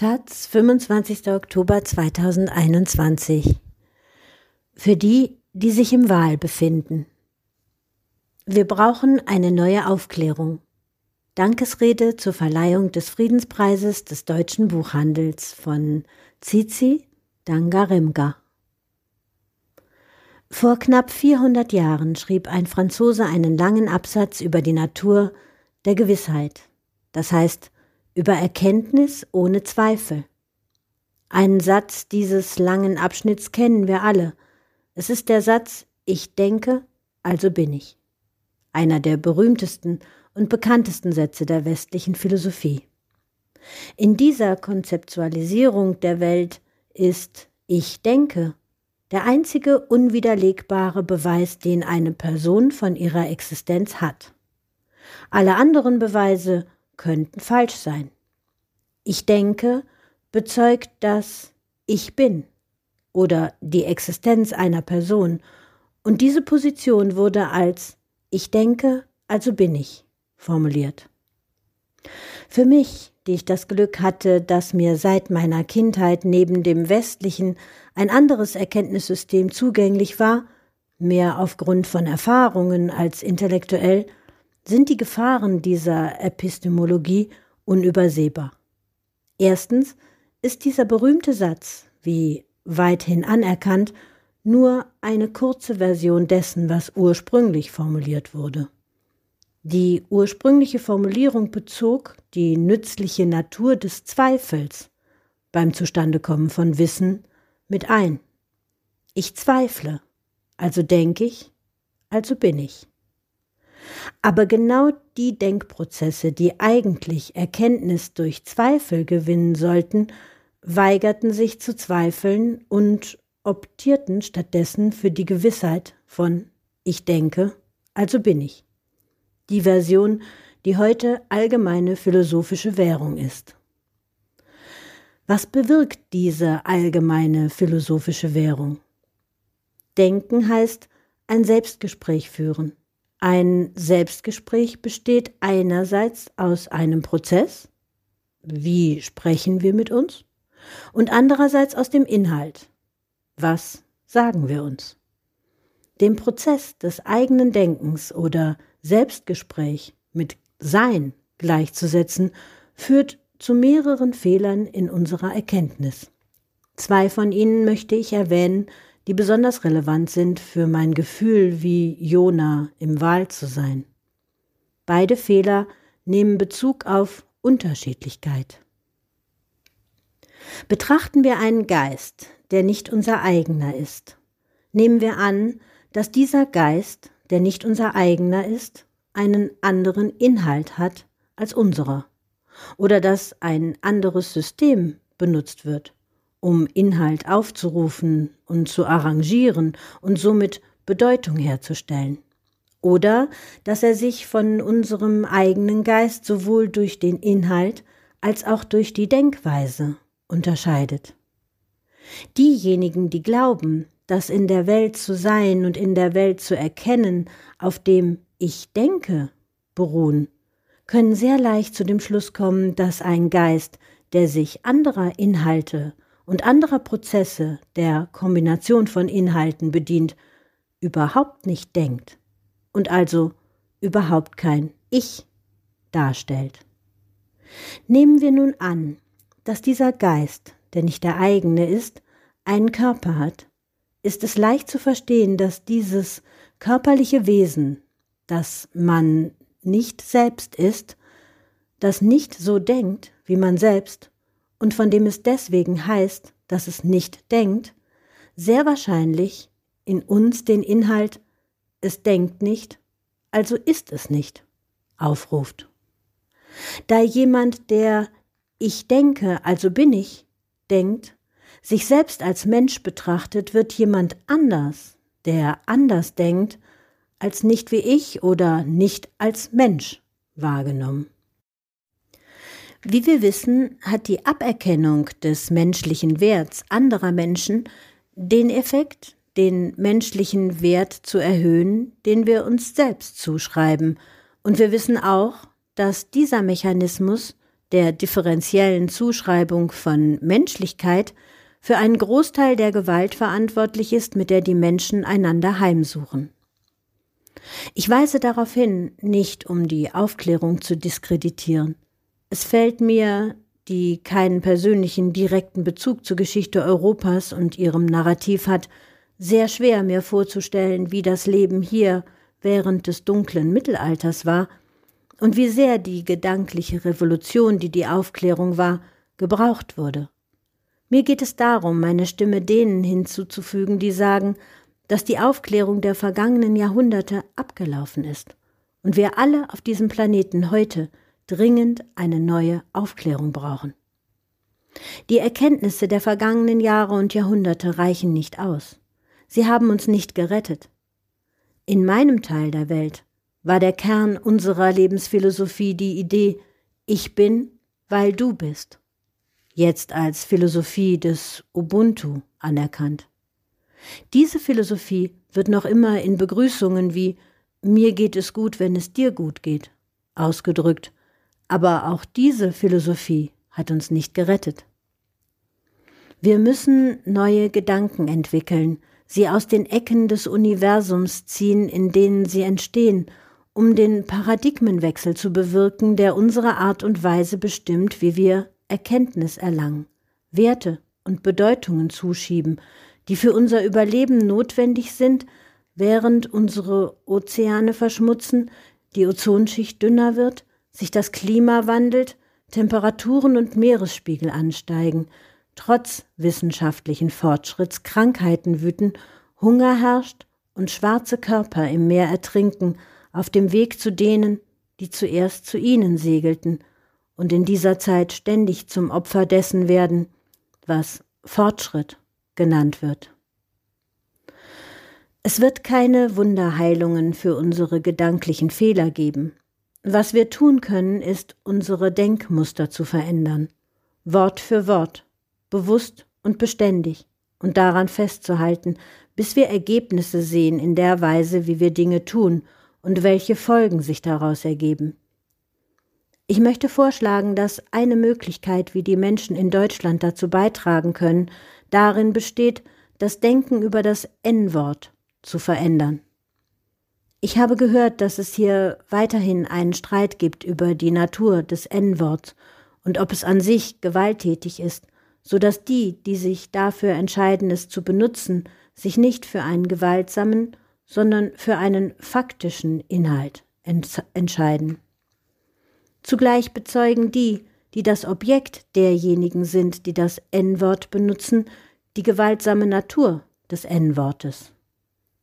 Taz, 25. Oktober 2021. Für die, die sich im Wahl befinden. Wir brauchen eine neue Aufklärung. Dankesrede zur Verleihung des Friedenspreises des deutschen Buchhandels von Zizi Dangaremga. Vor knapp 400 Jahren schrieb ein Franzose einen langen Absatz über die Natur der Gewissheit, das heißt über Erkenntnis ohne Zweifel. Einen Satz dieses langen Abschnitts kennen wir alle. Es ist der Satz Ich denke, also bin ich. Einer der berühmtesten und bekanntesten Sätze der westlichen Philosophie. In dieser Konzeptualisierung der Welt ist Ich denke der einzige unwiderlegbare Beweis, den eine Person von ihrer Existenz hat. Alle anderen Beweise könnten falsch sein. Ich denke bezeugt das Ich bin oder die Existenz einer Person, und diese Position wurde als Ich denke, also bin ich formuliert. Für mich, die ich das Glück hatte, dass mir seit meiner Kindheit neben dem westlichen ein anderes Erkenntnissystem zugänglich war, mehr aufgrund von Erfahrungen als intellektuell, sind die Gefahren dieser Epistemologie unübersehbar. Erstens ist dieser berühmte Satz, wie weithin anerkannt, nur eine kurze Version dessen, was ursprünglich formuliert wurde. Die ursprüngliche Formulierung bezog die nützliche Natur des Zweifels beim Zustandekommen von Wissen mit ein. Ich zweifle, also denke ich, also bin ich. Aber genau die Denkprozesse, die eigentlich Erkenntnis durch Zweifel gewinnen sollten, weigerten sich zu zweifeln und optierten stattdessen für die Gewissheit von ich denke, also bin ich die Version, die heute allgemeine philosophische Währung ist. Was bewirkt diese allgemeine philosophische Währung? Denken heißt ein Selbstgespräch führen. Ein Selbstgespräch besteht einerseits aus einem Prozess, wie sprechen wir mit uns, und andererseits aus dem Inhalt, was sagen wir uns. Dem Prozess des eigenen Denkens oder Selbstgespräch mit Sein gleichzusetzen, führt zu mehreren Fehlern in unserer Erkenntnis. Zwei von ihnen möchte ich erwähnen, die besonders relevant sind für mein Gefühl, wie Jona im Wald zu sein. Beide Fehler nehmen Bezug auf Unterschiedlichkeit. Betrachten wir einen Geist, der nicht unser eigener ist. Nehmen wir an, dass dieser Geist der nicht unser eigener ist, einen anderen Inhalt hat als unserer. Oder dass ein anderes System benutzt wird, um Inhalt aufzurufen und zu arrangieren und somit Bedeutung herzustellen. Oder dass er sich von unserem eigenen Geist sowohl durch den Inhalt als auch durch die Denkweise unterscheidet. Diejenigen, die glauben, das in der Welt zu sein und in der Welt zu erkennen, auf dem Ich denke beruhen, können sehr leicht zu dem Schluss kommen, dass ein Geist, der sich anderer Inhalte und anderer Prozesse der Kombination von Inhalten bedient, überhaupt nicht denkt und also überhaupt kein Ich darstellt. Nehmen wir nun an, dass dieser Geist, der nicht der eigene ist, einen Körper hat ist es leicht zu verstehen, dass dieses körperliche Wesen, das man nicht selbst ist, das nicht so denkt wie man selbst und von dem es deswegen heißt, dass es nicht denkt, sehr wahrscheinlich in uns den Inhalt es denkt nicht, also ist es nicht, aufruft. Da jemand, der ich denke, also bin ich, denkt, sich selbst als Mensch betrachtet, wird jemand anders, der anders denkt, als nicht wie ich oder nicht als Mensch wahrgenommen. Wie wir wissen, hat die Aberkennung des menschlichen Werts anderer Menschen den Effekt, den menschlichen Wert zu erhöhen, den wir uns selbst zuschreiben, und wir wissen auch, dass dieser Mechanismus der differenziellen Zuschreibung von Menschlichkeit, für einen Großteil der Gewalt verantwortlich ist, mit der die Menschen einander heimsuchen. Ich weise darauf hin, nicht um die Aufklärung zu diskreditieren. Es fällt mir, die keinen persönlichen direkten Bezug zur Geschichte Europas und ihrem Narrativ hat, sehr schwer mir vorzustellen, wie das Leben hier während des dunklen Mittelalters war und wie sehr die gedankliche Revolution, die die Aufklärung war, gebraucht wurde. Mir geht es darum, meine Stimme denen hinzuzufügen, die sagen, dass die Aufklärung der vergangenen Jahrhunderte abgelaufen ist und wir alle auf diesem Planeten heute dringend eine neue Aufklärung brauchen. Die Erkenntnisse der vergangenen Jahre und Jahrhunderte reichen nicht aus. Sie haben uns nicht gerettet. In meinem Teil der Welt war der Kern unserer Lebensphilosophie die Idee Ich bin, weil du bist, jetzt als Philosophie des Ubuntu anerkannt. Diese Philosophie wird noch immer in Begrüßungen wie mir geht es gut, wenn es dir gut geht ausgedrückt, aber auch diese Philosophie hat uns nicht gerettet. Wir müssen neue Gedanken entwickeln, sie aus den Ecken des Universums ziehen, in denen sie entstehen, um den Paradigmenwechsel zu bewirken, der unsere Art und Weise bestimmt, wie wir Erkenntnis erlangen, Werte und Bedeutungen zuschieben, die für unser Überleben notwendig sind, während unsere Ozeane verschmutzen, die Ozonschicht dünner wird, sich das Klima wandelt, Temperaturen und Meeresspiegel ansteigen, trotz wissenschaftlichen Fortschritts Krankheiten wüten, Hunger herrscht und schwarze Körper im Meer ertrinken, auf dem Weg zu denen, die zuerst zu ihnen segelten und in dieser Zeit ständig zum Opfer dessen werden, was Fortschritt genannt wird. Es wird keine Wunderheilungen für unsere gedanklichen Fehler geben. Was wir tun können, ist, unsere Denkmuster zu verändern, Wort für Wort, bewusst und beständig, und daran festzuhalten, bis wir Ergebnisse sehen in der Weise, wie wir Dinge tun und welche Folgen sich daraus ergeben. Ich möchte vorschlagen, dass eine Möglichkeit, wie die Menschen in Deutschland dazu beitragen können, darin besteht, das Denken über das N-Wort zu verändern. Ich habe gehört, dass es hier weiterhin einen Streit gibt über die Natur des N-Worts und ob es an sich gewalttätig ist, so dass die, die sich dafür entscheiden, es zu benutzen, sich nicht für einen gewaltsamen, sondern für einen faktischen Inhalt entscheiden. Zugleich bezeugen die, die das Objekt derjenigen sind, die das N-Wort benutzen, die gewaltsame Natur des N-Wortes.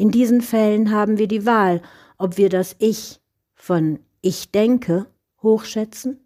In diesen Fällen haben wir die Wahl, ob wir das Ich von Ich denke hochschätzen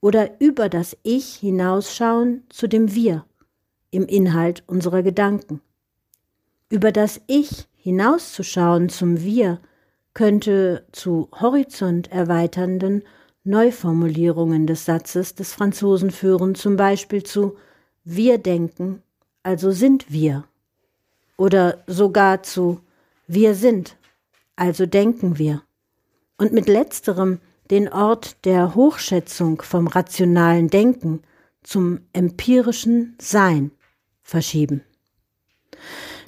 oder über das Ich hinausschauen zu dem Wir im Inhalt unserer Gedanken. Über das Ich hinauszuschauen zum Wir könnte zu horizont erweiternden Neuformulierungen des Satzes des Franzosen führen, zum Beispiel zu Wir denken, also sind wir. Oder sogar zu Wir sind, also denken wir. Und mit letzterem den Ort der Hochschätzung vom rationalen Denken zum empirischen Sein verschieben.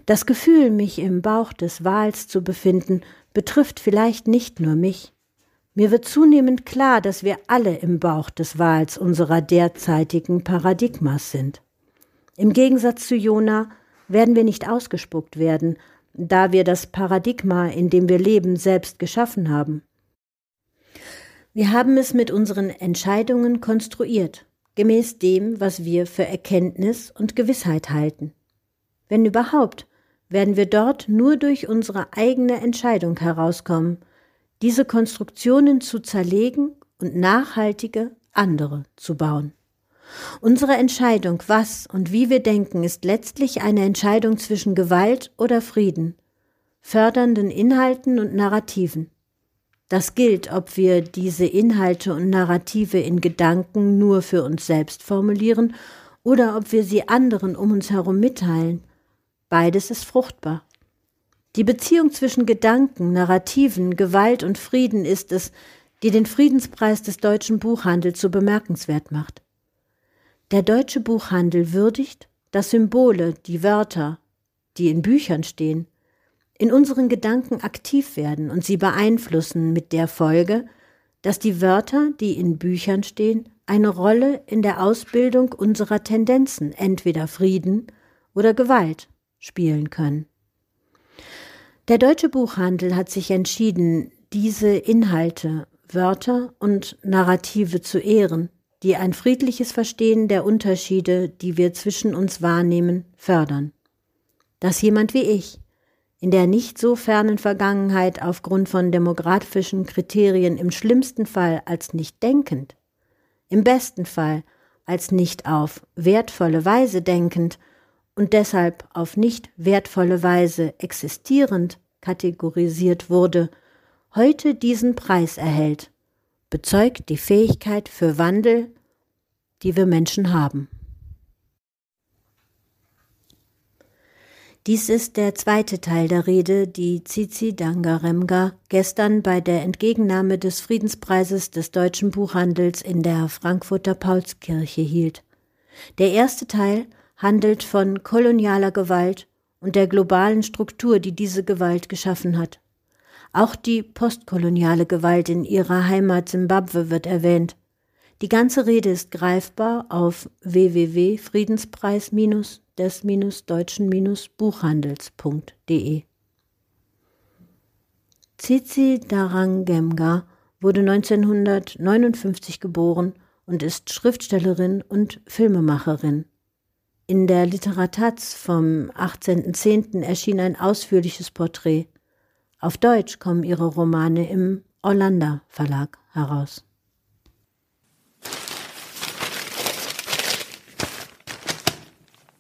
Das Gefühl, mich im Bauch des Wals zu befinden, betrifft vielleicht nicht nur mich. Mir wird zunehmend klar, dass wir alle im Bauch des Wals unserer derzeitigen Paradigmas sind. Im Gegensatz zu Jona werden wir nicht ausgespuckt werden, da wir das Paradigma, in dem wir leben, selbst geschaffen haben. Wir haben es mit unseren Entscheidungen konstruiert, gemäß dem, was wir für Erkenntnis und Gewissheit halten. Wenn überhaupt, werden wir dort nur durch unsere eigene Entscheidung herauskommen, diese Konstruktionen zu zerlegen und nachhaltige andere zu bauen. Unsere Entscheidung, was und wie wir denken, ist letztlich eine Entscheidung zwischen Gewalt oder Frieden, fördernden Inhalten und Narrativen. Das gilt, ob wir diese Inhalte und Narrative in Gedanken nur für uns selbst formulieren oder ob wir sie anderen um uns herum mitteilen. Beides ist fruchtbar. Die Beziehung zwischen Gedanken, Narrativen, Gewalt und Frieden ist es, die den Friedenspreis des deutschen Buchhandels so bemerkenswert macht. Der deutsche Buchhandel würdigt, dass Symbole, die Wörter, die in Büchern stehen, in unseren Gedanken aktiv werden und sie beeinflussen mit der Folge, dass die Wörter, die in Büchern stehen, eine Rolle in der Ausbildung unserer Tendenzen, entweder Frieden oder Gewalt, spielen können. Der deutsche Buchhandel hat sich entschieden, diese Inhalte, Wörter und Narrative zu ehren, die ein friedliches Verstehen der Unterschiede, die wir zwischen uns wahrnehmen, fördern. Dass jemand wie ich, in der nicht so fernen Vergangenheit aufgrund von demografischen Kriterien im schlimmsten Fall als nicht denkend, im besten Fall als nicht auf wertvolle Weise denkend und deshalb auf nicht wertvolle Weise existierend kategorisiert wurde, heute diesen Preis erhält, bezeugt die Fähigkeit für Wandel, die wir Menschen haben. Dies ist der zweite Teil der Rede, die Zizi Dangaremga gestern bei der Entgegennahme des Friedenspreises des deutschen Buchhandels in der Frankfurter Paulskirche hielt. Der erste Teil handelt von kolonialer Gewalt und der globalen Struktur, die diese Gewalt geschaffen hat. Auch die postkoloniale Gewalt in ihrer Heimat Simbabwe wird erwähnt. Die ganze Rede ist greifbar auf www.friedenspreis- des-deutschen-buchhandels.de. Tsitsi Darangemga wurde 1959 geboren und ist Schriftstellerin und Filmemacherin. In der Literataz vom 18.10. erschien ein ausführliches Porträt. Auf Deutsch kommen ihre Romane im Orlando Verlag heraus.